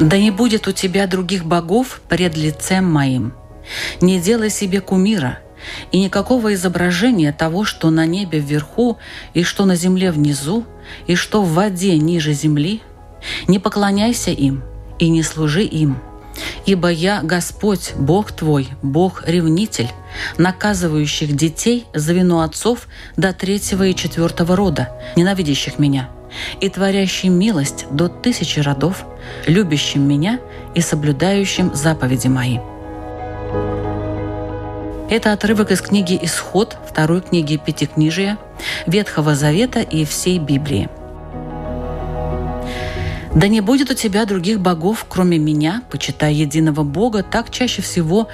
Да не будет у тебя других богов пред лицем моим. Не делай себе кумира, и никакого изображения того, что на небе вверху, и что на земле внизу, и что в воде ниже земли. Не поклоняйся им и не служи им. Ибо я Господь, Бог твой, Бог-ревнитель, наказывающих детей за вину отцов до третьего и четвертого рода, ненавидящих меня, и творящий милость до тысячи родов, любящим меня и соблюдающим заповеди мои». Это отрывок из книги «Исход», второй книги Пятикнижия, Ветхого Завета и всей Библии. «Да не будет у тебя других богов, кроме меня, почитай единого Бога». Так чаще всего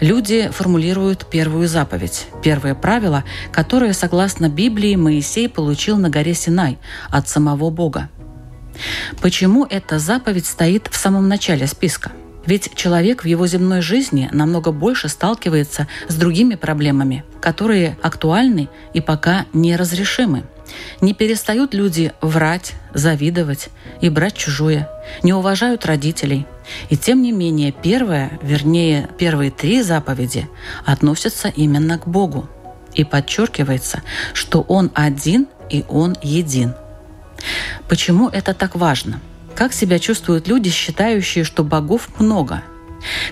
люди формулируют первую заповедь, первое правило, которое, согласно Библии, Моисей получил на горе Синай от самого Бога. Почему эта заповедь стоит в самом начале списка? Ведь человек в его земной жизни намного больше сталкивается с другими проблемами, которые актуальны и пока неразрешимы. Не перестают люди врать, завидовать и брать чужое, не уважают родителей. И тем не менее, первое, вернее, первые три заповеди относятся именно к Богу. И подчеркивается, что Он один и Он един. Почему это так важно? Как себя чувствуют люди, считающие, что богов много?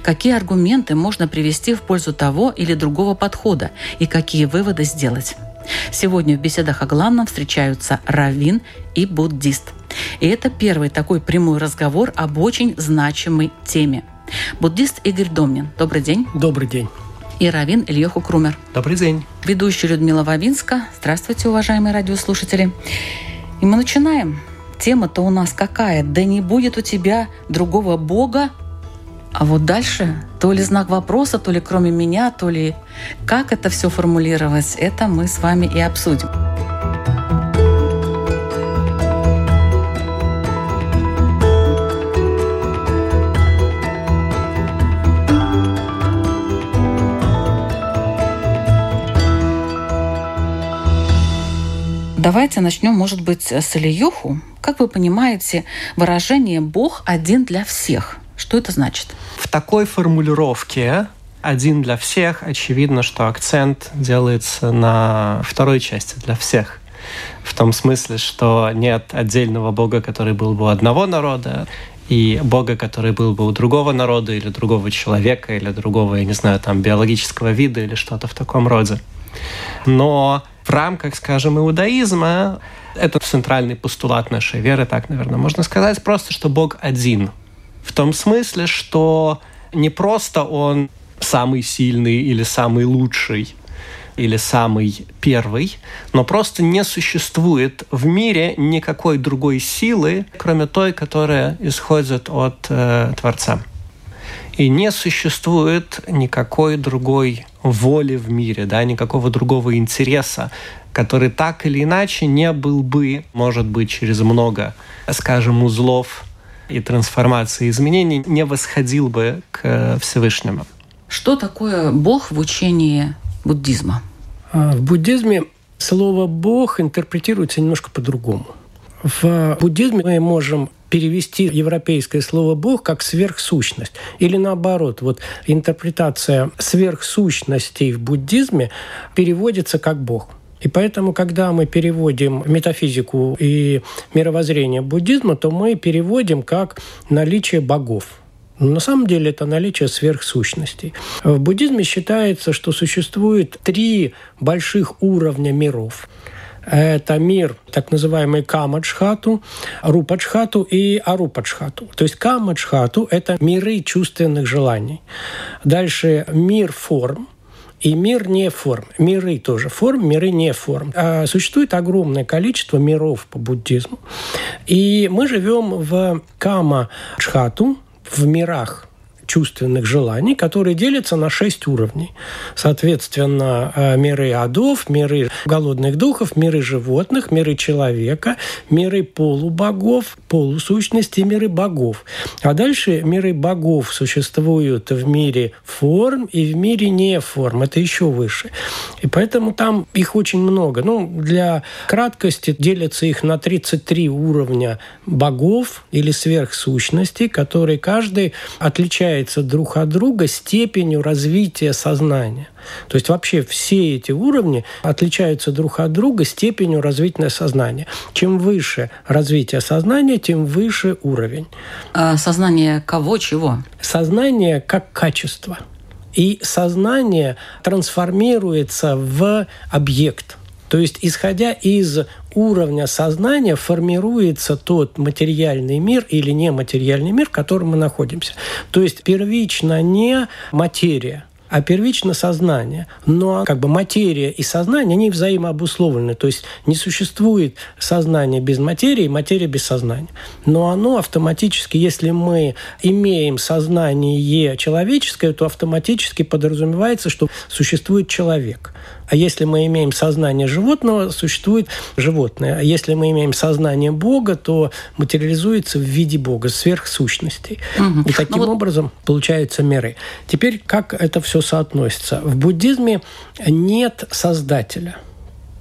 Какие аргументы можно привести в пользу того или другого подхода и какие выводы сделать? Сегодня в беседах о главном встречаются раввин и буддист. И это первый такой прямой разговор об очень значимой теме. Буддист Игорь Домнин. Добрый день. Добрый день. И раввин Ильеху Крумер. Добрый день. Ведущая Людмила Вавинска. Здравствуйте, уважаемые радиослушатели. И мы начинаем. Тема-то у нас какая? Да не будет у тебя другого бога. А вот дальше то ли знак вопроса, то ли кроме меня, то ли как это все формулировать, это мы с вами и обсудим. Давайте начнем, может быть, с Ильюху. Как вы понимаете, выражение «Бог один для всех». Что это значит? В такой формулировке один для всех, очевидно, что акцент делается на второй части для всех. В том смысле, что нет отдельного Бога, который был бы у одного народа, и Бога, который был бы у другого народа или другого человека, или другого, я не знаю, там, биологического вида или что-то в таком роде. Но в рамках, скажем, иудаизма, это центральный постулат нашей веры, так, наверное, можно сказать, просто, что Бог один. В том смысле, что не просто Он самый сильный или самый лучший, или самый первый, но просто не существует в мире никакой другой силы, кроме той, которая исходит от э, Творца. И не существует никакой другой воли в мире, да, никакого другого интереса, который так или иначе не был бы, может быть, через много, скажем, узлов и трансформации изменений, не восходил бы к Всевышнему. Что такое Бог в учении буддизма? А, В буддизме слово «бог» интерпретируется немножко по-другому. В буддизме мы можем перевести европейское слово «бог» как «сверхсущность». Или наоборот, вот интерпретация сверхсущностей в буддизме переводится как «бог». И поэтому, когда мы переводим метафизику и мировоззрение буддизма, то мы переводим как наличие богов. Но на самом деле это наличие сверхсущностей. В буддизме считается, что существует три больших уровня миров. Это мир, так называемый Камаджхату, Рупаджхату и Арупаджхату. То есть Камаджхату – это миры чувственных желаний. Дальше мир форм, и мир не форм. Миры тоже форм, миры не форм. А существует огромное количество миров по буддизму. И мы живем в Кама-Чхату, в мирах чувственных желаний, которые делятся на шесть уровней. Соответственно, э, миры адов, миры голодных духов, миры животных, миры человека, миры полубогов, полусущности, миры богов. А дальше миры богов существуют в мире форм и в мире не форм. Это еще выше. И поэтому там их очень много. Ну, для краткости делятся их на 33 уровня богов или сверхсущностей, которые каждый отличает отличается друг от друга степенью развития сознания. То есть вообще все эти уровни отличаются друг от друга степенью развития сознания. Чем выше развитие сознания, тем выше уровень. А сознание кого, чего? Сознание как качество. И сознание трансформируется в объект – то есть, исходя из уровня сознания, формируется тот материальный мир или нематериальный мир, в котором мы находимся. То есть, первично не материя, а первично сознание. Но как бы материя и сознание, они взаимообусловлены. То есть не существует сознание без материи, материя без сознания. Но оно автоматически, если мы имеем сознание человеческое, то автоматически подразумевается, что существует человек. А если мы имеем сознание животного, существует животное. А если мы имеем сознание Бога, то материализуется в виде Бога, сверхсущностей. Угу. И таким ну, вот... образом получаются миры. Теперь как это все соотносится? В буддизме нет создателя.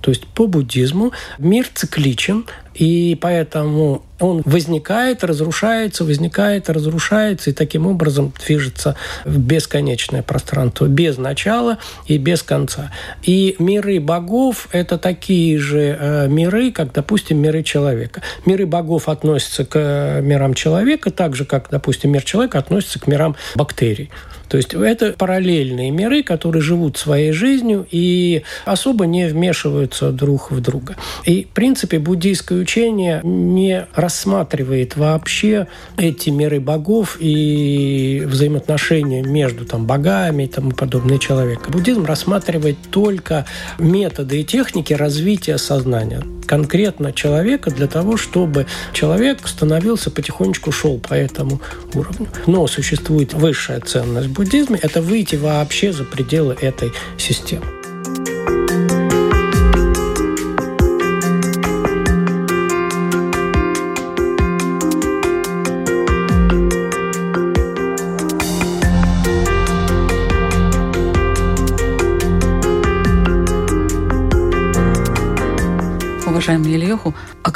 То есть по буддизму мир цикличен, и поэтому он возникает, разрушается, возникает, разрушается, и таким образом движется в бесконечное пространство, без начала и без конца. И миры богов – это такие же э, миры, как, допустим, миры человека. Миры богов относятся к мирам человека, так же, как, допустим, мир человека относится к мирам бактерий. То есть это параллельные миры, которые живут своей жизнью и особо не вмешиваются друг в друга. И, в принципе, буддийское учение не рассматривает вообще эти миры богов и взаимоотношения между там, богами и тому подобное человека. Буддизм рассматривает только методы и техники развития сознания конкретно человека для того, чтобы человек становился потихонечку шел по этому уровню. Но существует высшая ценность буддизма – это выйти вообще за пределы этой системы.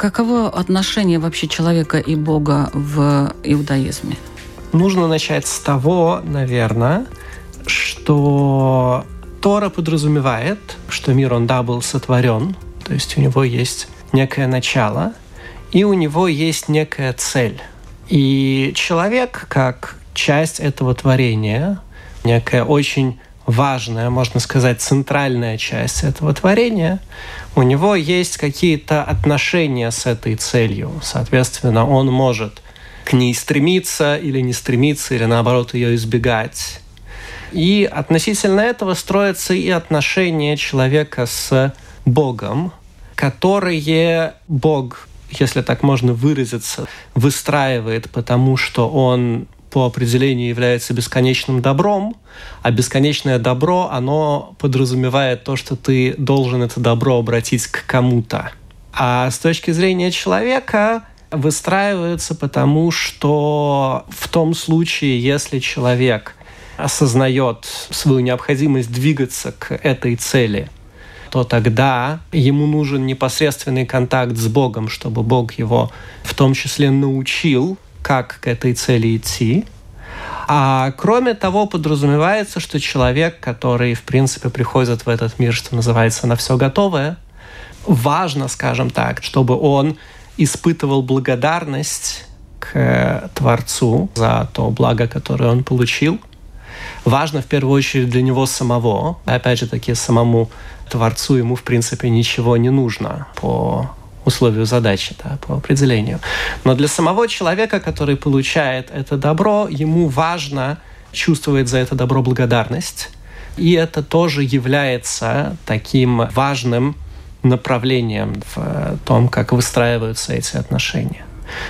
Каково отношение вообще человека и Бога в иудаизме? Нужно начать с того, наверное, что Тора подразумевает, что мир, он, да, был сотворен, то есть у него есть некое начало, и у него есть некая цель. И человек, как часть этого творения, некая очень важная, можно сказать, центральная часть этого творения, у него есть какие-то отношения с этой целью. Соответственно, он может к ней стремиться или не стремиться, или наоборот ее избегать. И относительно этого строятся и отношения человека с Богом, которые Бог, если так можно выразиться, выстраивает, потому что Он по определению является бесконечным добром, а бесконечное добро, оно подразумевает то, что ты должен это добро обратить к кому-то. А с точки зрения человека выстраивается потому, что в том случае, если человек осознает свою необходимость двигаться к этой цели, то тогда ему нужен непосредственный контакт с Богом, чтобы Бог его в том числе научил как к этой цели идти. А кроме того, подразумевается, что человек, который, в принципе, приходит в этот мир, что называется, на все готовое, важно, скажем так, чтобы он испытывал благодарность к Творцу за то благо, которое он получил. Важно в первую очередь для него самого. Опять же таки, самому Творцу ему, в принципе, ничего не нужно по условию задачи да, по определению. Но для самого человека, который получает это добро, ему важно чувствовать за это добро благодарность. И это тоже является таким важным направлением в том, как выстраиваются эти отношения.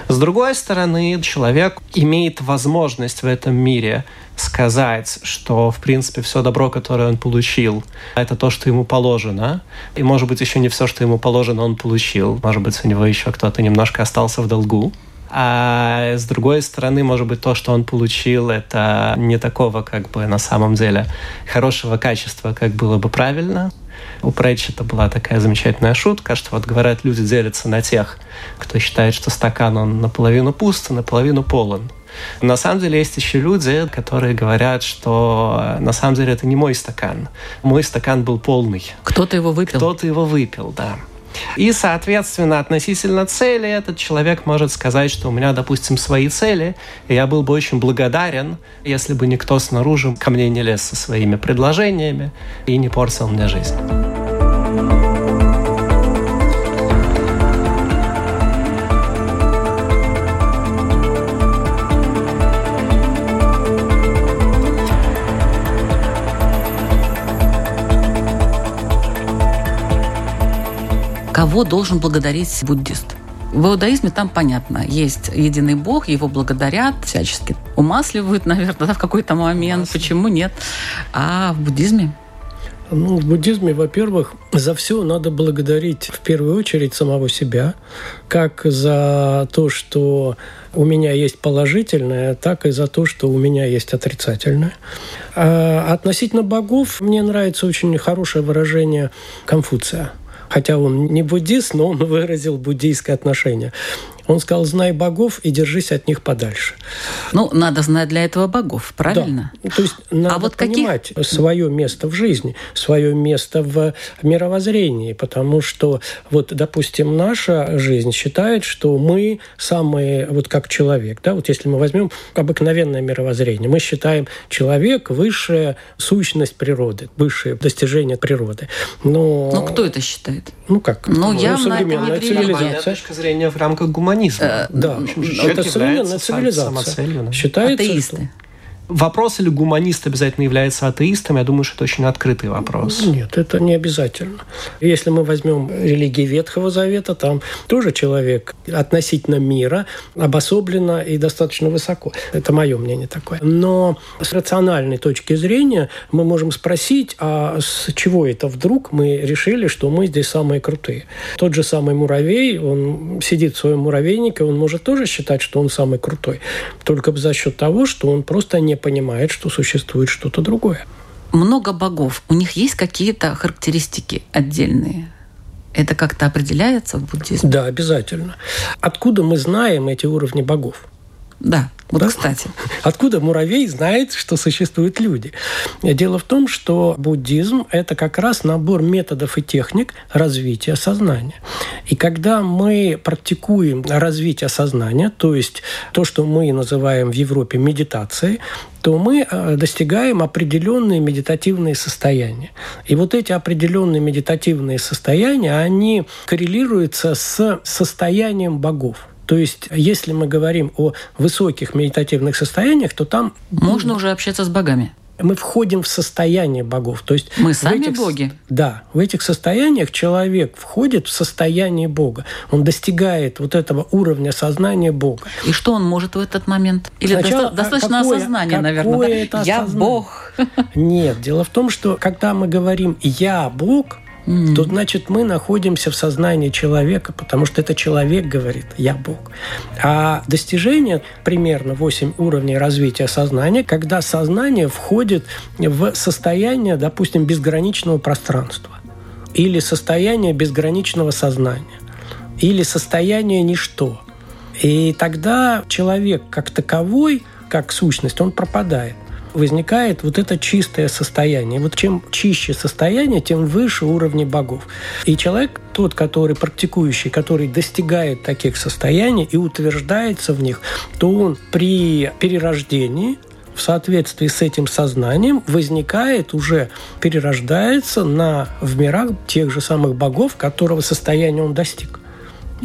С другой стороны, человек имеет возможность в этом мире сказать, что, в принципе, все добро, которое он получил, это то, что ему положено. И, может быть, еще не все, что ему положено, он получил. Может быть, у него еще кто-то немножко остался в долгу. А с другой стороны, может быть, то, что он получил, это не такого, как бы, на самом деле, хорошего качества, как было бы правильно. У Претчета была такая замечательная шутка, что вот говорят, люди делятся на тех, кто считает, что стакан он наполовину пуст, наполовину полон. На самом деле есть еще люди, которые говорят, что на самом деле это не мой стакан. Мой стакан был полный. Кто-то его выпил. Кто-то его выпил, да. И, соответственно, относительно цели этот человек может сказать, что у меня, допустим, свои цели, и я был бы очень благодарен, если бы никто снаружи ко мне не лез со своими предложениями и не портил мне жизнь. Кого должен благодарить буддист? В иудаизме там понятно, есть единый Бог, его благодарят, всячески умасливают, наверное, да, в какой-то момент. Умасливают. Почему нет? А в буддизме? Ну, в буддизме, во-первых, за все надо благодарить в первую очередь самого себя, как за то, что у меня есть положительное, так и за то, что у меня есть отрицательное. А относительно богов мне нравится очень хорошее выражение Конфуция – хотя он не буддист, но он выразил буддийское отношение. Он сказал, знай богов и держись от них подальше. Ну, надо знать для этого богов, правильно? Да. То есть надо а вот понимать каких... свое место в жизни, свое место в мировоззрении, потому что, вот, допустим, наша жизнь считает, что мы самые, вот как человек, да, вот если мы возьмем обыкновенное мировоззрение, мы считаем человек высшая сущность природы, высшее достижение природы. Но... Ну, кто это считает? Ну, как? Ну, ну явно современная это не цивилизация. точка зрения в рамках гуманизма гуманизма. Э, да, это современная цивилизация. Считается, Атеисты. Что Вопрос, или гуманист обязательно является атеистом, я думаю, что это очень открытый вопрос. Нет, это не обязательно. Если мы возьмем религии Ветхого Завета, там тоже человек относительно мира обособленно и достаточно высоко. Это мое мнение такое. Но с рациональной точки зрения мы можем спросить, а с чего это вдруг мы решили, что мы здесь самые крутые? Тот же самый муравей, он сидит в своем муравейнике, он может тоже считать, что он самый крутой, только за счет того, что он просто не понимает, что существует что-то другое. Много богов. У них есть какие-то характеристики отдельные? Это как-то определяется в буддизме? Да, обязательно. Откуда мы знаем эти уровни богов? Да, вот да? кстати. Откуда муравей знает, что существуют люди? Дело в том, что буддизм – это как раз набор методов и техник развития сознания. И когда мы практикуем развитие сознания, то есть то, что мы называем в Европе медитацией, то мы э, достигаем определенные медитативные состояния. И вот эти определенные медитативные состояния, они коррелируются с состоянием богов. То есть, если мы говорим о высоких медитативных состояниях, то там... Можно уже общаться с богами мы входим в состояние богов. То есть мы сами этих, боги. Да, в этих состояниях человек входит в состояние Бога. Он достигает вот этого уровня сознания Бога. И что он может в этот момент? Или Сначала, достаточно какое, осознания, какое наверное. Это да? Я Бог. Нет, дело в том, что когда мы говорим «я Бог», mm-hmm. то значит мы находимся в сознании человека, потому что это человек говорит «я Бог». А достижение примерно 8 уровней развития сознания, когда сознание входит в состояние, допустим, безграничного пространства или состояние безграничного сознания или состояние ничто. И тогда человек как таковой, как сущность, он пропадает возникает вот это чистое состояние. Вот чем чище состояние, тем выше уровни богов. И человек, тот, который практикующий, который достигает таких состояний и утверждается в них, то он при перерождении в соответствии с этим сознанием возникает уже, перерождается на, в мирах тех же самых богов, которого состояния он достиг.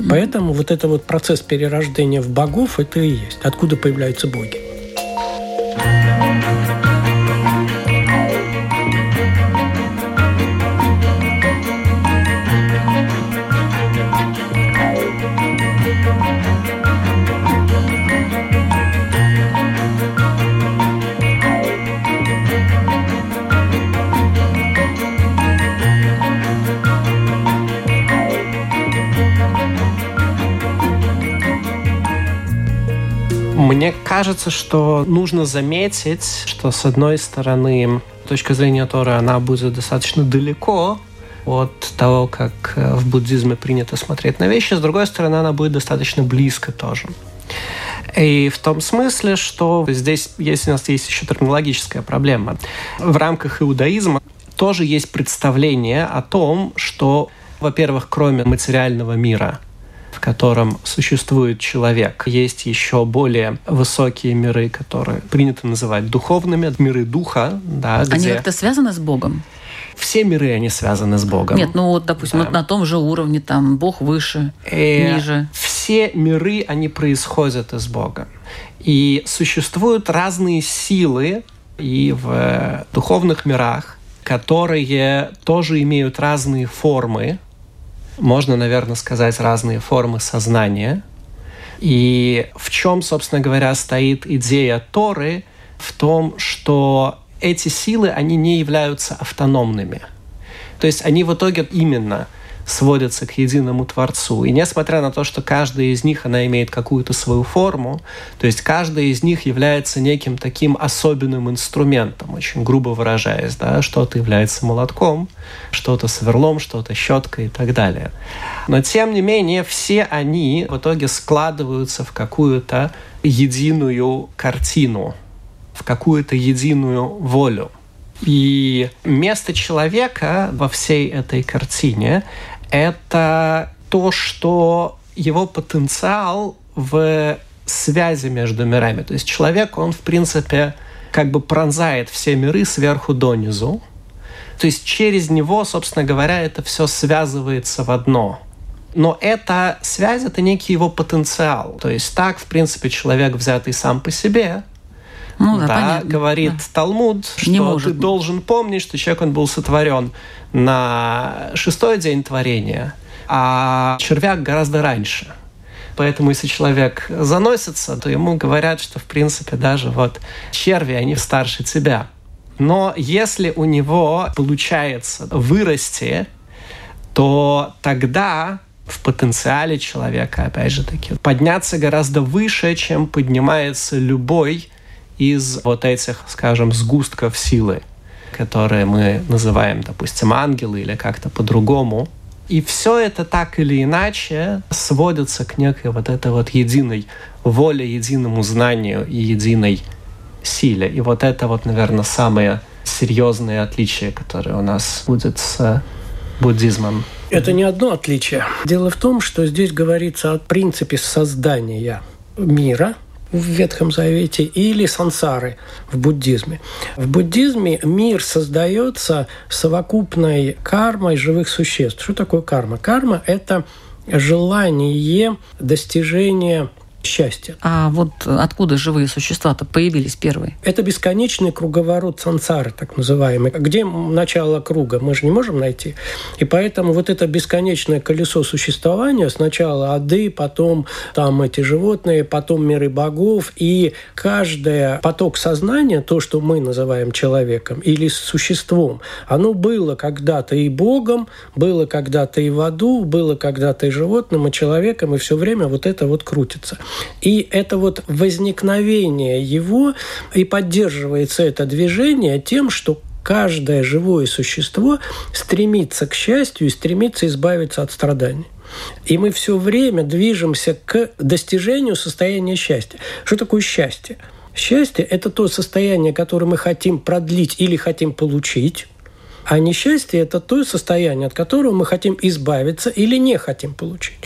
Поэтому вот это вот процесс перерождения в богов, это и есть, откуда появляются боги. Мне кажется, что нужно заметить, что с одной стороны точка зрения Торы, она будет достаточно далеко от того, как э, в буддизме принято смотреть на вещи. С другой стороны, она будет достаточно близко тоже. И в том смысле, что здесь есть, у нас есть еще терминологическая проблема. В рамках иудаизма тоже есть представление о том, что, во-первых, кроме материального мира, в котором существует человек. Есть еще более высокие миры, которые принято называть духовными, миры духа. Да, Они где... как-то связаны с Богом? Все миры, они связаны с Богом. Нет, ну вот, допустим, да. вот на том же уровне, там, Бог выше, э, ниже. Все миры, они происходят из Бога. И существуют разные силы и в духовных мирах, которые тоже имеют разные формы, можно, наверное, сказать, разные формы сознания. И в чем, собственно говоря, стоит идея Торы? В том, что эти силы, они не являются автономными. То есть они в итоге именно сводятся к единому Творцу. И несмотря на то, что каждая из них, она имеет какую-то свою форму, то есть каждая из них является неким таким особенным инструментом, очень грубо выражаясь, да, что-то является молотком, что-то сверлом, что-то щеткой и так далее. Но тем не менее, все они в итоге складываются в какую-то единую картину, в какую-то единую волю. И место человека во всей этой картине это то, что его потенциал в связи между мирами. То есть человек, он, в принципе, как бы пронзает все миры сверху донизу. То есть через него, собственно говоря, это все связывается в одно. Но эта связь – это некий его потенциал. То есть так, в принципе, человек, взятый сам по себе, ну, да, да понятно. говорит да. Талмуд, что Не может. ты должен помнить, что человек он был сотворен на шестой день творения, а червяк гораздо раньше. Поэтому если человек заносится, то ему говорят, что в принципе даже вот черви, они старше тебя. Но если у него получается вырасти, то тогда в потенциале человека, опять же таки, подняться гораздо выше, чем поднимается любой из вот этих, скажем, сгустков силы, которые мы называем, допустим, ангелы или как-то по-другому. И все это так или иначе сводится к некой вот этой вот единой воле, единому знанию и единой силе. И вот это вот, наверное, самое серьезное отличие, которое у нас будет с буддизмом. Это не одно отличие. Дело в том, что здесь говорится о принципе создания мира – в Ветхом Завете или сансары в буддизме. В буддизме мир создается совокупной кармой живых существ. Что такое карма? Карма – это желание достижения счастья. А вот откуда живые существа-то появились первые? Это бесконечный круговорот сансары, так называемый. Где начало круга? Мы же не можем найти. И поэтому вот это бесконечное колесо существования, сначала ады, потом там эти животные, потом миры богов, и каждый поток сознания, то, что мы называем человеком или существом, оно было когда-то и богом, было когда-то и в аду, было когда-то и животным, и человеком, и все время вот это вот крутится. И это вот возникновение его и поддерживается это движение тем, что каждое живое существо стремится к счастью и стремится избавиться от страданий. И мы все время движемся к достижению состояния счастья. Что такое счастье? Счастье – это то состояние, которое мы хотим продлить или хотим получить. А несчастье – это то состояние, от которого мы хотим избавиться или не хотим получить.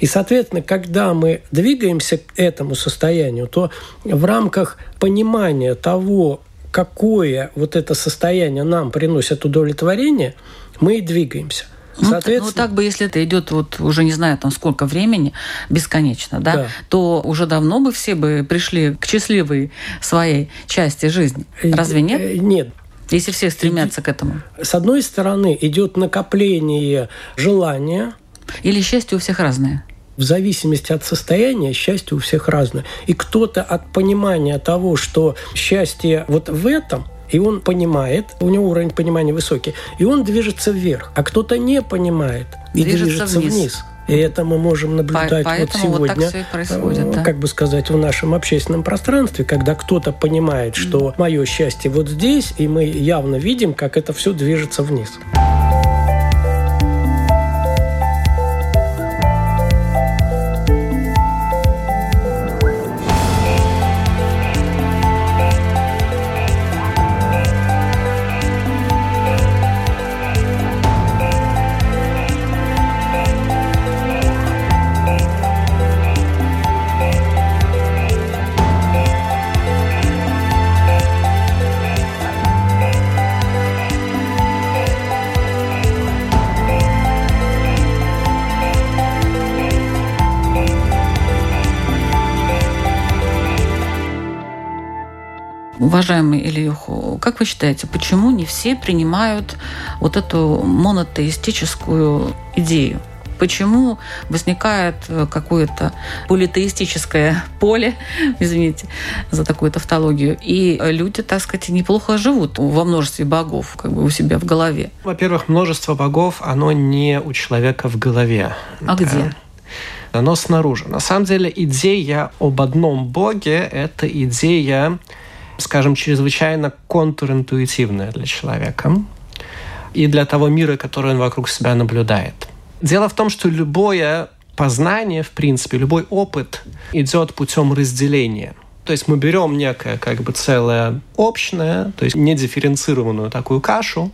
И, соответственно, когда мы двигаемся к этому состоянию, то в рамках понимания того, какое вот это состояние нам приносит удовлетворение, мы и двигаемся. Ну, Соответственно... Ну, так бы, если это идет вот уже не знаю там сколько времени, бесконечно, да, да, то уже давно бы все бы пришли к счастливой своей части жизни. Разве нет? Э, нет. Если все стремятся к этому. С одной стороны, идет накопление желания. Или счастье у всех разное в зависимости от состояния счастье у всех разное. И кто-то от понимания того, что счастье вот в этом, и он понимает, у него уровень понимания высокий, и он движется вверх. А кто-то не понимает и движется, движется вниз. вниз. И это мы можем наблюдать По- вот вот сегодня, и происходит, э, да. как бы сказать, в нашем общественном пространстве, когда кто-то понимает, что мое счастье вот здесь, и мы явно видим, как это все движется вниз. Уважаемый Ильюху, как вы считаете, почему не все принимают вот эту монотеистическую идею? Почему возникает э, какое-то политеистическое поле, извините за такую тавтологию, и люди, так сказать, неплохо живут во множестве богов, как бы у себя в голове? Во-первых, множество богов, оно не у человека в голове. А Да. где? Оно снаружи. На самом деле идея об одном боге – это идея, скажем, чрезвычайно контринтуитивная для человека и для того мира, который он вокруг себя наблюдает. Дело в том, что любое познание, в принципе, любой опыт идет путем разделения. То есть мы берем некое как бы целое общное, то есть недифференцированную такую кашу,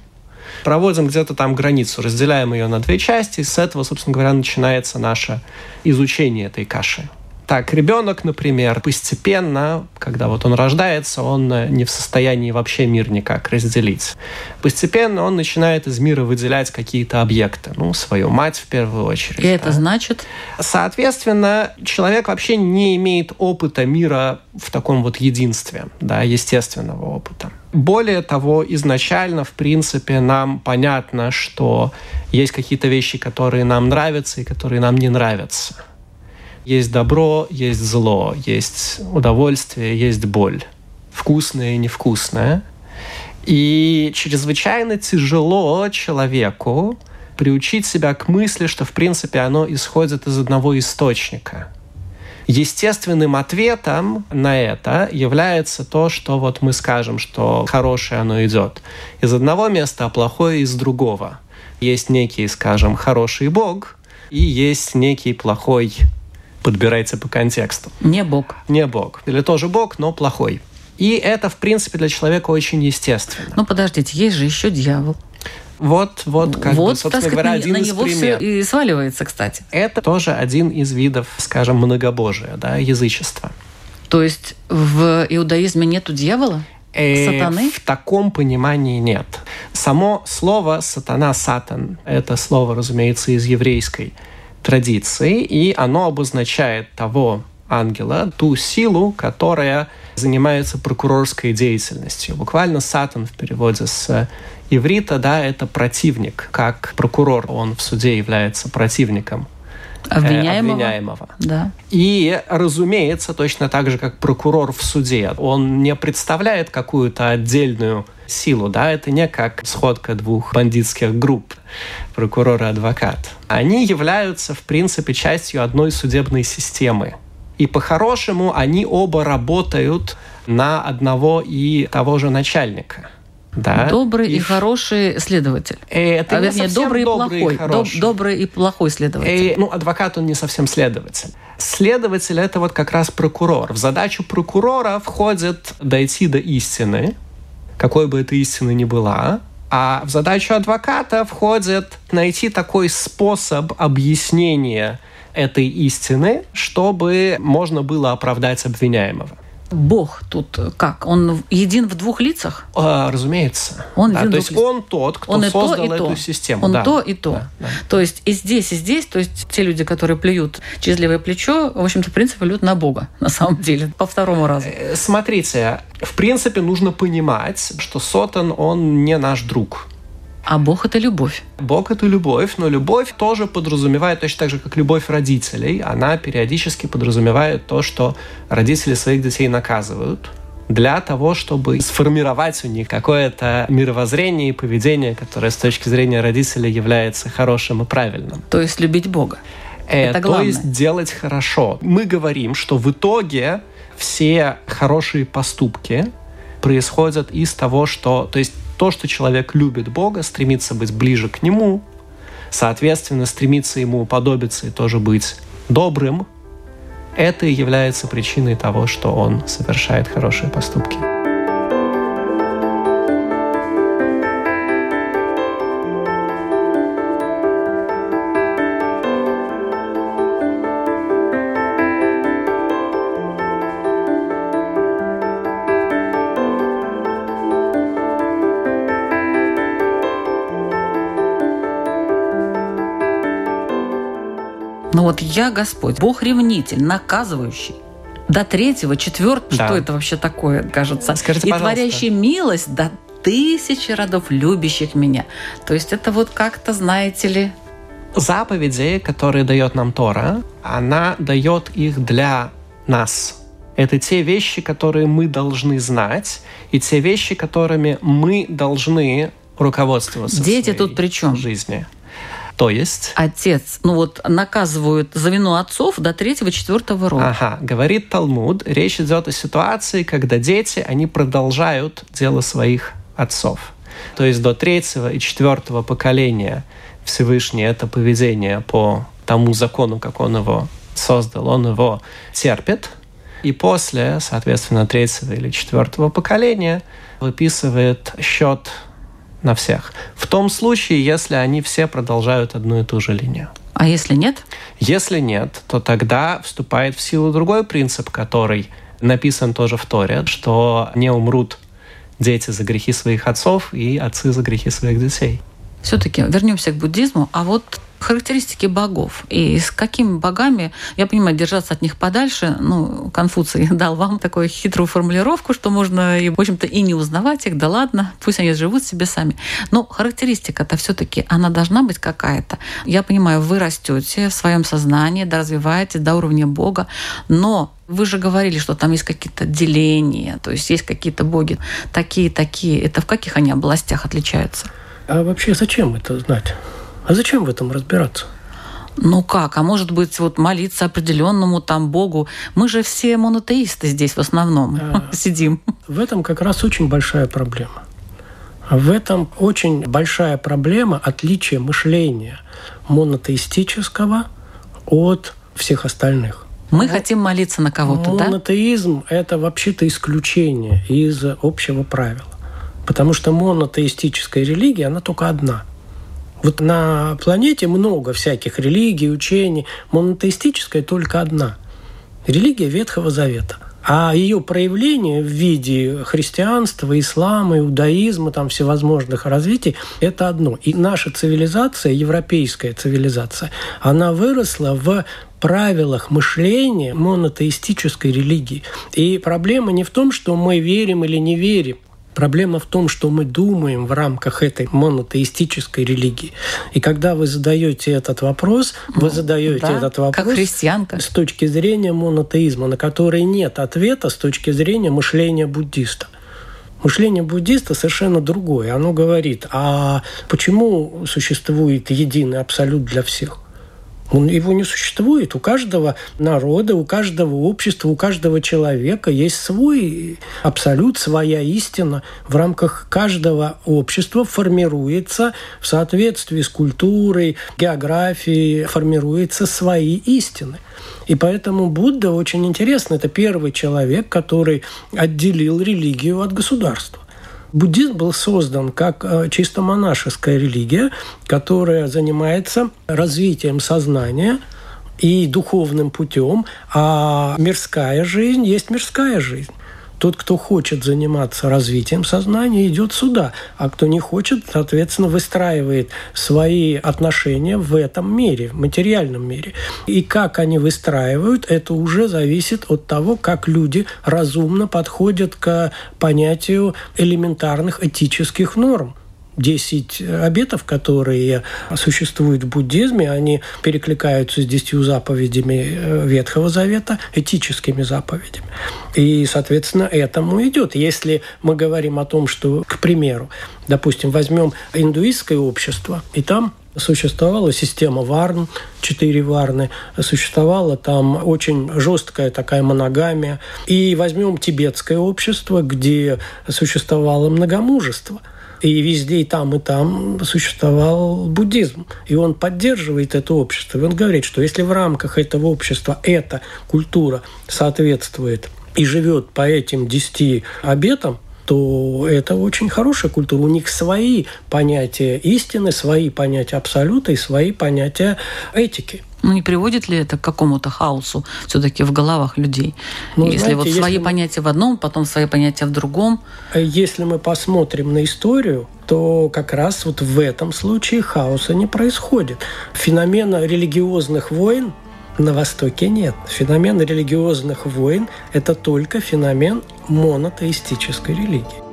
проводим где-то там границу, разделяем ее на две части, и с этого, собственно говоря, начинается наше изучение этой каши. Так, ребенок, например, постепенно, когда вот он рождается, он э, не в состоянии вообще мир никак разделить. Постепенно он начинает из мира выделять какие-то объекты, ну, свою мать в первую очередь. И это да. значит, Соответственно, человек вообще не имеет опыта мира в таком вот единстве, да, естественного опыта. Более того, изначально, в принципе, нам понятно, что есть какие-то вещи, которые нам нравятся и которые нам не нравятся. Есть добро, есть зло, есть удовольствие, есть боль. Вкусное и невкусное. И чрезвычайно тяжело человеку приучить себя к мысли, что, в принципе, оно исходит из одного источника. Естественным ответом на это является то, что вот мы скажем, что хорошее оно идет из одного места, а плохое из другого. Есть некий, скажем, хороший Бог, и есть некий плохой, подбирайте по контексту, не Бог. не Бог. Или тоже Бог, но плохой. И это, в принципе, для человека очень естественно. Ну, подождите, есть же еще дьявол. Вот, вот, как вот, бы, собственно сказать, говоря, на, один на из него все примеров. и сваливается, кстати. Это тоже один из видов, скажем, многобожия, да, язычества. То есть в иудаизме нету дьявола? Э, Сатаны? В таком понимании нет. Само слово «сатана», «сатан» — это слово, разумеется, из еврейской традиции, и оно обозначает того ангела, ту силу, которая занимается прокурорской деятельностью. Буквально «сатан» в переводе с иврита, да, это противник. Как прокурор, он в суде является противником Обвиняемого? обвиняемого. Да. И, разумеется, точно так же, как прокурор в суде, он не представляет какую-то отдельную силу, да, это не как сходка двух бандитских групп, прокурор и адвокат. Они являются, в принципе, частью одной судебной системы. И по-хорошему они оба работают на одного и того же начальника. Да? Добрый и, в- хороший следователь. Э, Это а не вернее, совсем добрый и добрый плохой. Хороший. добрый и плохой следователь. Э, ну, адвокат, он не совсем следователь. Следователь – это вот как раз прокурор. В задачу прокурора входит дойти до истины, какой бы эта истина ни была, а в задачу адвоката входит найти такой способ объяснения этой истины, чтобы можно было оправдать обвиняемого. Бог тут как? Он един в двух лицах? А, разумеется. Он Да, то есть лиц. он тот, кто Он и то, создал и эту то. систему. Он да. то и то. Да, да. То есть и здесь, и здесь, то есть те люди, которые плюют через левое плечо, в общем-то, в принципе, плюют на Бога, на самом деле, по второму разу. Э, Смотрите, в принципе, нужно понимать, что Сотан, он не наш друг. А Бог – это любовь. Бог – это любовь, но любовь тоже подразумевает, точно так же, как любовь родителей, она периодически подразумевает то, что родители своих детей наказывают для того, чтобы сформировать у них какое-то мировоззрение и поведение, которое с точки зрения родителей является хорошим и правильным. То есть любить Бога. Э, Это то главное. есть делать хорошо. Мы говорим, что в итоге все хорошие поступки происходят из того, что... То есть то, что человек любит Бога, стремится быть ближе к Нему, соответственно, стремится Ему уподобиться и тоже быть добрым, это и является причиной того, что он совершает хорошие поступки. Я Господь, Бог ревнитель, наказывающий. До третьего, четвертого, Да. что это вообще такое, кажется? Скажите, и пожалуйста. творящий милость до тысячи родов любящих меня. То есть это вот как-то, знаете ли, Заповеди, которые дает нам Тора, она дает их для нас. Это те вещи, которые мы должны знать, и те вещи, которыми мы должны руководствоваться. в Дети своей тут при чем? жизни. То есть, отец, ну вот наказывают за вину отцов до третьего, четвертого рода. ага, говорит Талмуд, речь идет о ситуации, когда дети, они продолжают дело своих отцов. То есть до третьего и четвертого поколения Всевышний это поведение по тому закону, как он его создал, он его терпит. И после, соответственно, третьего или четвертого поколения выписывает счет на всех. В том случае, если они все продолжают одну и ту же линию. А если нет? Если нет, то тогда вступает в силу другой принцип, который написан тоже в Торе, что не умрут дети за грехи своих отцов и отцы за грехи своих детей. Все-таки вернемся к буддизму. А вот характеристики богов. И с какими богами, я понимаю, держаться от них подальше. Ну, Конфуций дал вам такую хитрую формулировку, что можно, и, в общем-то, и не узнавать их, да ладно, пусть они живут себе сами. Но характеристика-то все-таки, она должна быть какая-то. Я понимаю, вы растете в своем сознании, да, развиваетесь до уровня Бога, но вы же говорили, что там есть какие-то деления, то есть есть какие-то боги такие-такие. Это в каких они областях отличаются? А вообще зачем это знать? А зачем в этом разбираться? Ну как? А может быть, вот молиться определенному там Богу? Мы же все монотеисты здесь в основном А. сидим. В этом как раз очень большая проблема. В этом очень большая проблема отличия мышления монотеистического от всех остальных. Мы хотим молиться на кого-то, да? Монотеизм – это вообще-то исключение из общего правила. Потому что монотеистическая религия, она только одна. Вот на планете много всяких религий, учений. Монотеистическая только одна. Религия Ветхого Завета. А ее проявление в виде христианства, ислама, иудаизма, там всевозможных развитий – это одно. И наша цивилизация, европейская цивилизация, она выросла в правилах мышления монотеистической религии. И проблема не в том, что мы верим или не верим. Проблема в том, что мы думаем в рамках этой монотеистической религии. И когда вы задаете этот вопрос, вы задаете да, этот вопрос как христианка. с точки зрения монотеизма, на который нет ответа с точки зрения мышления буддиста. Мышление буддиста совершенно другое. Оно говорит, а почему существует единый абсолют для всех? Он, его не существует. У каждого народа, у каждого общества, у каждого человека есть свой абсолют, своя истина. В рамках каждого общества формируется в соответствии с культурой, географией, формируются свои истины. И поэтому Будда очень интересно. Это первый человек, который отделил религию от государства. Буддизм был создан как э, чисто монашеская религия, которая занимается развитием сознания и духовным путем, а мирская жизнь есть мирская жизнь. Тот, кто хочет заниматься развитием сознания, идет сюда, а кто не хочет, соответственно, выстраивает свои отношения в этом мире, в материальном мире. И как они выстраивают, это уже зависит от того, как люди разумно подходят к понятию элементарных этических норм. Десять обетов, которые существуют в буддизме, они перекликаются с десятью заповедями Ветхого Завета, этическими заповедями. И, соответственно, этому идет. Если мы говорим о том, что, к примеру, допустим, возьмем индуистское общество, и там существовала система варн, четыре варны, существовала там очень жесткая такая моногамия. И возьмем тибетское общество, где существовало многомужество – и везде, и там, и там существовал буддизм. И он поддерживает это общество. И он говорит, что если в рамках этого общества эта культура соответствует и живет по этим десяти обетам, то это очень хорошая культура. У них свои понятия истины, свои понятия абсолюта и свои понятия этики. Ну, не приводит ли это к какому-то хаосу все-таки в головах людей? Ну, если знаете, вот если свои мы... понятия в одном, потом свои понятия в другом. Если мы посмотрим на историю, то как раз вот в этом случае хаоса не происходит. Феномена религиозных войн на Востоке нет. Феномен религиозных войн – это только феномен монотеистической религии.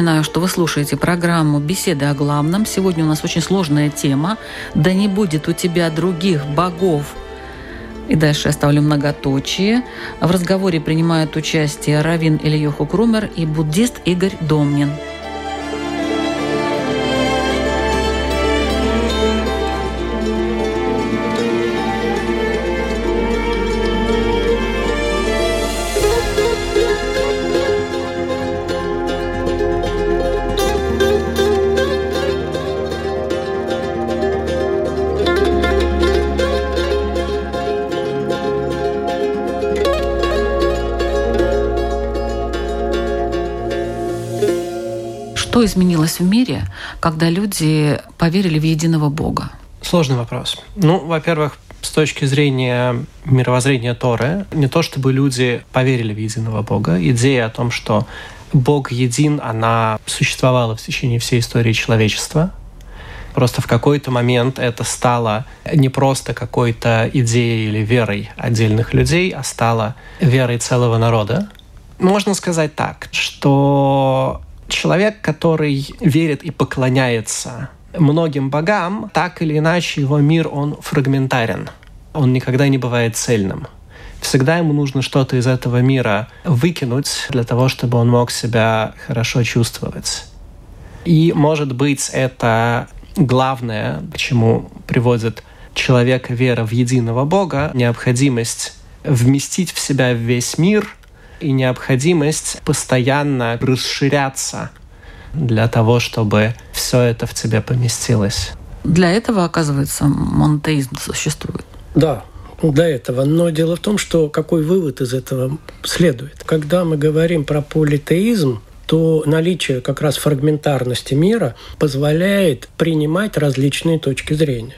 Напоминаю, что вы слушаете программу «Беседы о главном». Сегодня у нас очень сложная тема «Да не будет у тебя других богов». И дальше оставлю многоточие. В разговоре принимают участие Равин Ильюху Крумер и буддист Игорь Домнин. Что изменилось в мире, когда люди поверили в единого Бога? Сложный вопрос. Ну, во-первых, с точки зрения мировоззрения Торы, не то чтобы люди поверили в единого Бога, идея о том, что Бог един, она существовала в течение всей истории человечества. Просто в какой-то момент это стало не просто какой-то идеей или верой отдельных людей, а стало верой целого народа. Можно сказать так, что человек, который верит и поклоняется многим богам, так или иначе его мир, он фрагментарен. Он никогда не бывает цельным. Всегда ему нужно что-то из этого мира выкинуть для того, чтобы он мог себя хорошо чувствовать. И, может быть, это главное, к чему приводит человека вера в единого Бога, необходимость вместить в себя весь мир – и необходимость постоянно расширяться для того, чтобы все это в тебе поместилось. Для этого, оказывается, монотеизм существует. Да, для этого. Но дело в том, что какой вывод из этого следует. Когда мы говорим про политеизм, то наличие как раз фрагментарности мира позволяет принимать различные точки зрения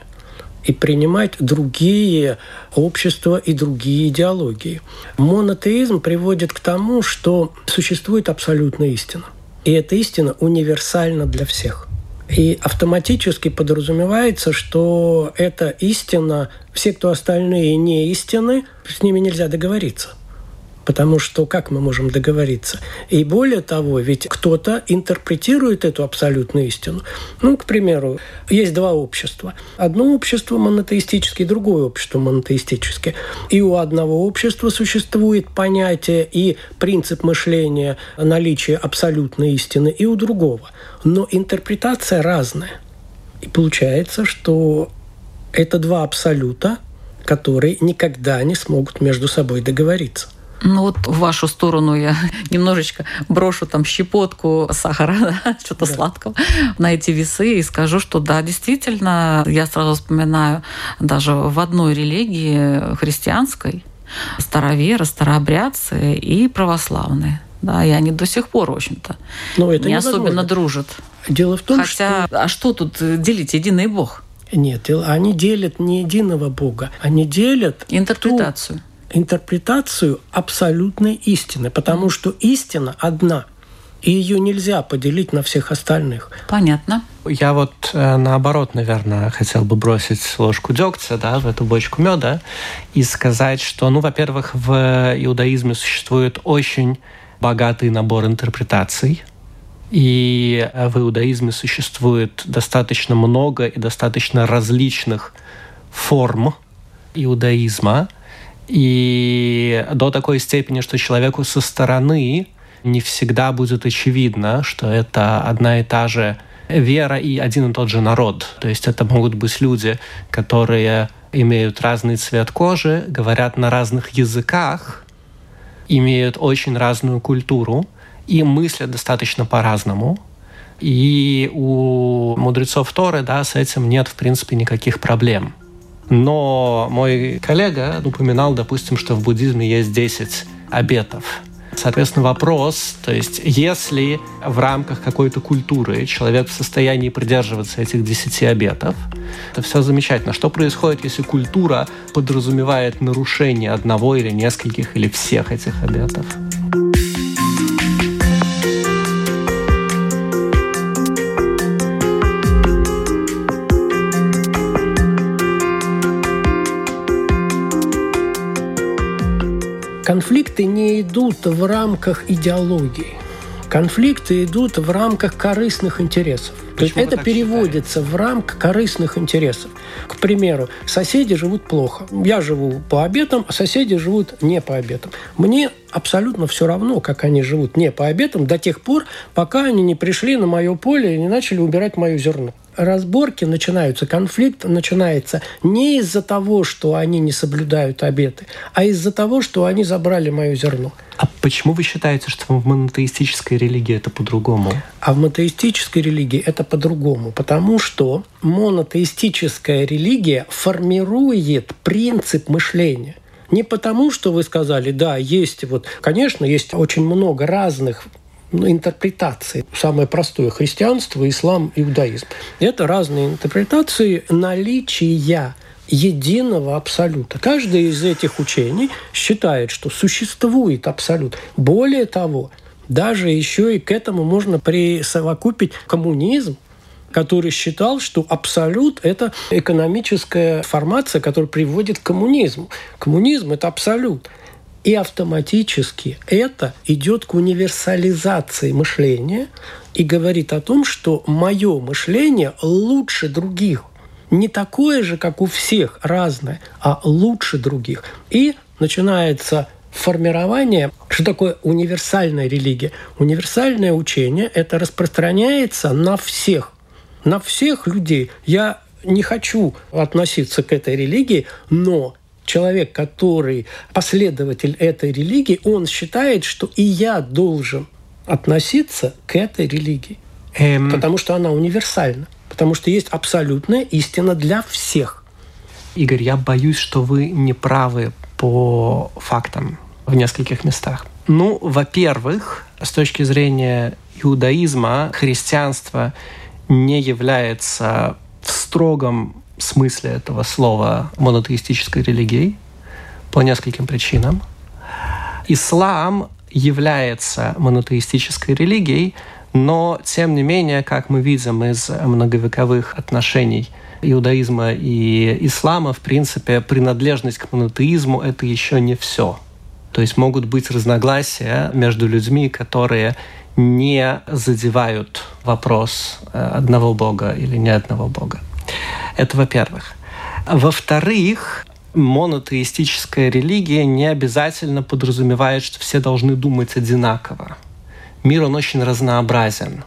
и принимать другие общества и другие идеологии. Монотеизм приводит к тому, что существует абсолютная истина. И эта истина универсальна для всех. И автоматически подразумевается, что эта истина, все, кто остальные не истины, с ними нельзя договориться – Потому что как мы можем договориться? И более того, ведь кто-то интерпретирует эту абсолютную истину. Ну, к примеру, есть два общества. Одно общество монотеистическое, другое общество монотеистическое. И у одного общества существует понятие и принцип мышления наличия абсолютной истины, и у другого. Но интерпретация разная. И получается, что это два абсолюта, которые никогда не смогут между собой договориться. Ну вот в вашу сторону я немножечко брошу там щепотку сахара, да, что-то да. сладкого на эти весы и скажу, что да, действительно, я сразу вспоминаю даже в одной религии христианской староверы, старообрядцы и православные. Да, и они до сих пор, в общем-то, не невозможно. особенно дружат. Дело в том, Хотя, что... а что тут делить? Единый Бог? Нет, они делят не единого Бога, они делят интерпретацию. Ту интерпретацию абсолютной истины, потому что истина одна. И ее нельзя поделить на всех остальных. Понятно. Я вот э, наоборот, наверное, хотел бы бросить ложку дегтя да, в эту бочку меда и сказать, что, ну, во-первых, в иудаизме существует очень богатый набор интерпретаций, и в иудаизме существует достаточно много и достаточно различных форм иудаизма, и до такой степени, что человеку со стороны не всегда будет очевидно, что это одна и та же вера и один и тот же народ. То есть это могут быть люди, которые имеют разный цвет кожи, говорят на разных языках, имеют очень разную культуру и мыслят достаточно по-разному. И у мудрецов Торы да, с этим нет, в принципе, никаких проблем. Но мой коллега упоминал, допустим, что в буддизме есть 10 обетов. Соответственно, вопрос, то есть если в рамках какой-то культуры человек в состоянии придерживаться этих десяти обетов, это все замечательно. Что происходит, если культура подразумевает нарушение одного или нескольких или всех этих обетов? Конфликты не идут в рамках идеологии. Конфликты идут в рамках корыстных интересов. То есть это переводится считаете? в рамк корыстных интересов. К примеру, соседи живут плохо. Я живу по обетам, а соседи живут не по обетам. Мне абсолютно все равно, как они живут не по обетам, до тех пор, пока они не пришли на мое поле и не начали убирать мое зерно разборки начинаются, конфликт начинается не из-за того, что они не соблюдают обеты, а из-за того, что они забрали мое зерно. А почему вы считаете, что в монотеистической религии это по-другому? А в монотеистической религии это по-другому, потому что монотеистическая религия формирует принцип мышления. Не потому, что вы сказали, да, есть вот, конечно, есть очень много разных ну, интерпретации. Самое простое – христианство, ислам, иудаизм. Это разные интерпретации наличия единого абсолюта. Каждое из этих учений считает, что существует абсолют. Более того, даже еще и к этому можно присовокупить коммунизм, который считал, что абсолют – это экономическая формация, которая приводит к коммунизму. Коммунизм – это абсолют. И автоматически это идет к универсализации мышления и говорит о том, что мое мышление лучше других. Не такое же, как у всех, разное, а лучше других. И начинается формирование, что такое универсальная религия. Универсальное учение – это распространяется на всех, на всех людей. Я не хочу относиться к этой религии, но человек, который последователь этой религии, он считает, что и я должен относиться к этой религии. Эм... Потому что она универсальна. Потому что есть абсолютная истина для всех. Игорь, я боюсь, что вы не правы по фактам в нескольких местах. Ну, во-первых, с точки зрения иудаизма, христианство не является в строгом смысле этого слова монотеистической религией по нескольким причинам. Ислам является монотеистической религией, но, тем не менее, как мы видим из многовековых отношений иудаизма и ислама, в принципе, принадлежность к монотеизму – это еще не все. То есть могут быть разногласия между людьми, которые не задевают вопрос э, одного Бога или не одного Бога. Это во-первых. Во-вторых, монотеистическая религия не обязательно подразумевает, что все должны думать одинаково. Мир, он очень разнообразен.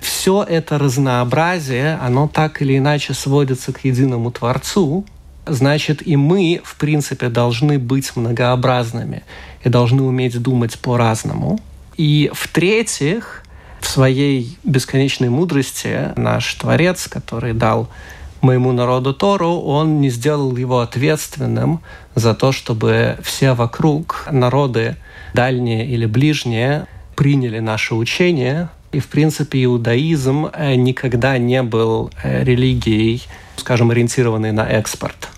Все это разнообразие, оно так или иначе сводится к единому Творцу, значит, и мы, в принципе, должны быть многообразными и должны уметь думать по-разному. И в-третьих, в своей бесконечной мудрости наш Творец, который дал моему народу Тору, он не сделал его ответственным за то, чтобы все вокруг, народы дальние или ближние, приняли наше учение. И, в принципе, иудаизм э, никогда не был э, религией, скажем, ориентированной на экспорт.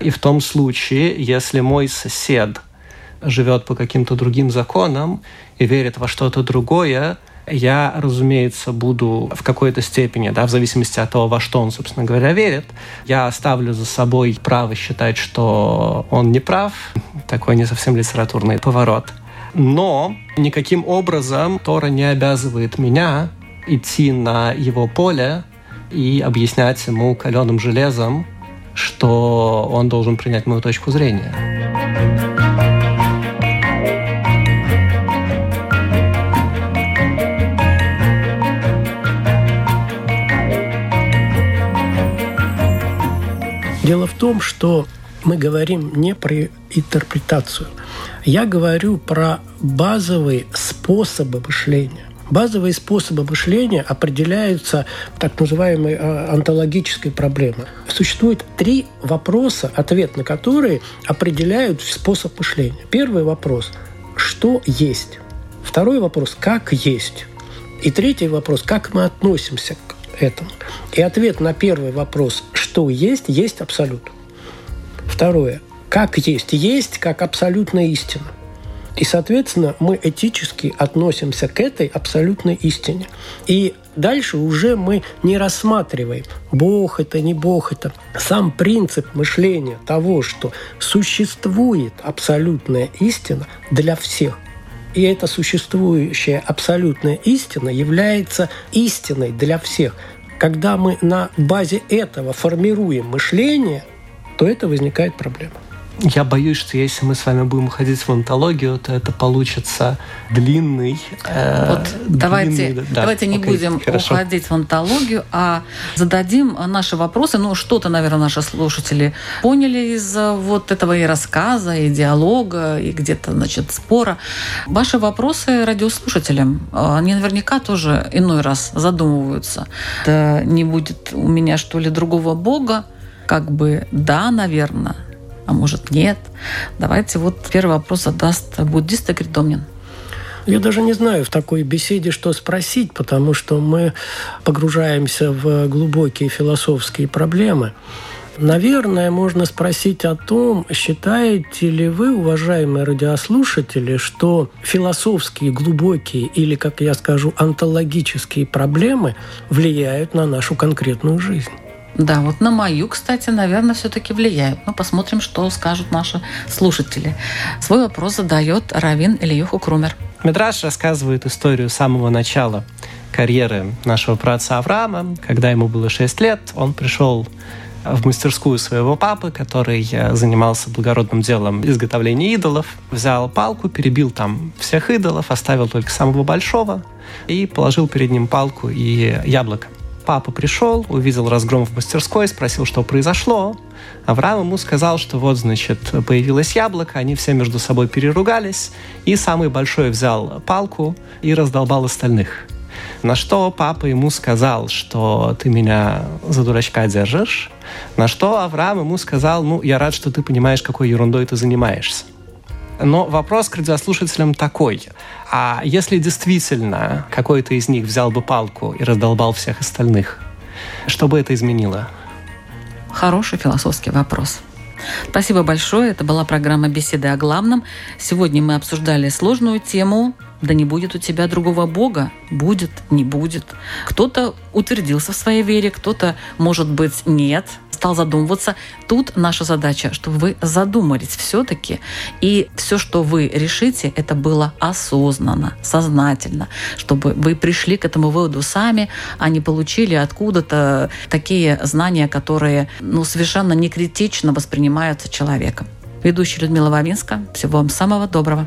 И в том случае, если мой сосед живет по каким-то другим законам и верит во что-то другое, я, разумеется, буду в какой-то степени, да, в зависимости от того, во что он, собственно говоря, верит, я оставлю за собой право считать, что он не прав. Такой не совсем литературный поворот. Но никаким образом Тора не обязывает меня идти на его поле и объяснять ему каленым железом, что он должен принять мою точку зрения. Дело в том, что мы говорим не про интерпретацию. Я говорю про базовые способы мышления. Базовые способы мышления определяются так называемой а, онтологической проблемой. Существует три вопроса, ответ на которые определяют способ мышления. Первый вопрос – что есть? Второй вопрос – как есть? И третий вопрос – как мы относимся к этому? И ответ на первый вопрос «что есть?» есть абсолют. Второе – как есть? Есть как абсолютная истина. И, соответственно, мы этически относимся к этой абсолютной истине. И дальше уже мы не рассматриваем, Бог это, не Бог это. Сам принцип мышления того, что существует абсолютная истина для всех – и эта существующая абсолютная истина является истиной для всех. Когда мы на базе этого формируем мышление, то это возникает проблема. Я боюсь, что если мы с вами будем уходить в онтологию, то это получится длинный. Э, вот длинный, давайте, да, давайте не окей, будем хорошо. уходить в онтологию, а зададим наши вопросы. Ну, что-то, наверное, наши слушатели поняли из э, вот этого и рассказа, и диалога, и где-то, значит, спора. Ваши вопросы радиослушателям, э, они наверняка тоже иной раз задумываются. Да не будет у меня, что ли, другого бога? Как бы да, наверное, а может нет. Давайте вот первый вопрос задаст буддист Игорь Домнин. Я даже не знаю в такой беседе, что спросить, потому что мы погружаемся в глубокие философские проблемы. Наверное, можно спросить о том, считаете ли вы, уважаемые радиослушатели, что философские, глубокие или, как я скажу, онтологические проблемы влияют на нашу конкретную жизнь? Да, вот на мою, кстати, наверное, все-таки влияют. Ну, посмотрим, что скажут наши слушатели. Свой вопрос задает Равин Ильюху Крумер. Медраж рассказывает историю самого начала карьеры нашего праца Авраама. Когда ему было 6 лет, он пришел в мастерскую своего папы, который э, занимался благородным делом изготовления идолов. Взял палку, перебил там всех идолов, оставил только самого большого и положил перед ним палку и яблоко. Папа пришел, увидел разгром в мастерской, спросил, что произошло. Авраам ему сказал, что вот, значит, появилось яблоко, они все между собой переругались, и самый большой взял палку и раздолбал остальных. На что папа ему сказал, что ты меня за дурачка держишь. На что Авраам ему сказал, ну, я рад, что ты понимаешь, какой ерундой ты занимаешься. Но вопрос к радиослушателям такой. А если действительно какой-то из них взял бы палку и раздолбал всех остальных, что бы это изменило? Хороший философский вопрос. Спасибо большое. Это была программа «Беседы о главном». Сегодня мы обсуждали сложную тему «Да не будет у тебя другого Бога». Будет, не будет. Кто-то утвердился в своей вере, кто-то, может быть, нет – стал задумываться. Тут наша задача, чтобы вы задумались все-таки, и все, что вы решите, это было осознанно, сознательно, чтобы вы пришли к этому выводу сами, а не получили откуда-то такие знания, которые ну, совершенно не критично воспринимаются человеком. Ведущая Людмила Вавинска. Всего вам самого доброго.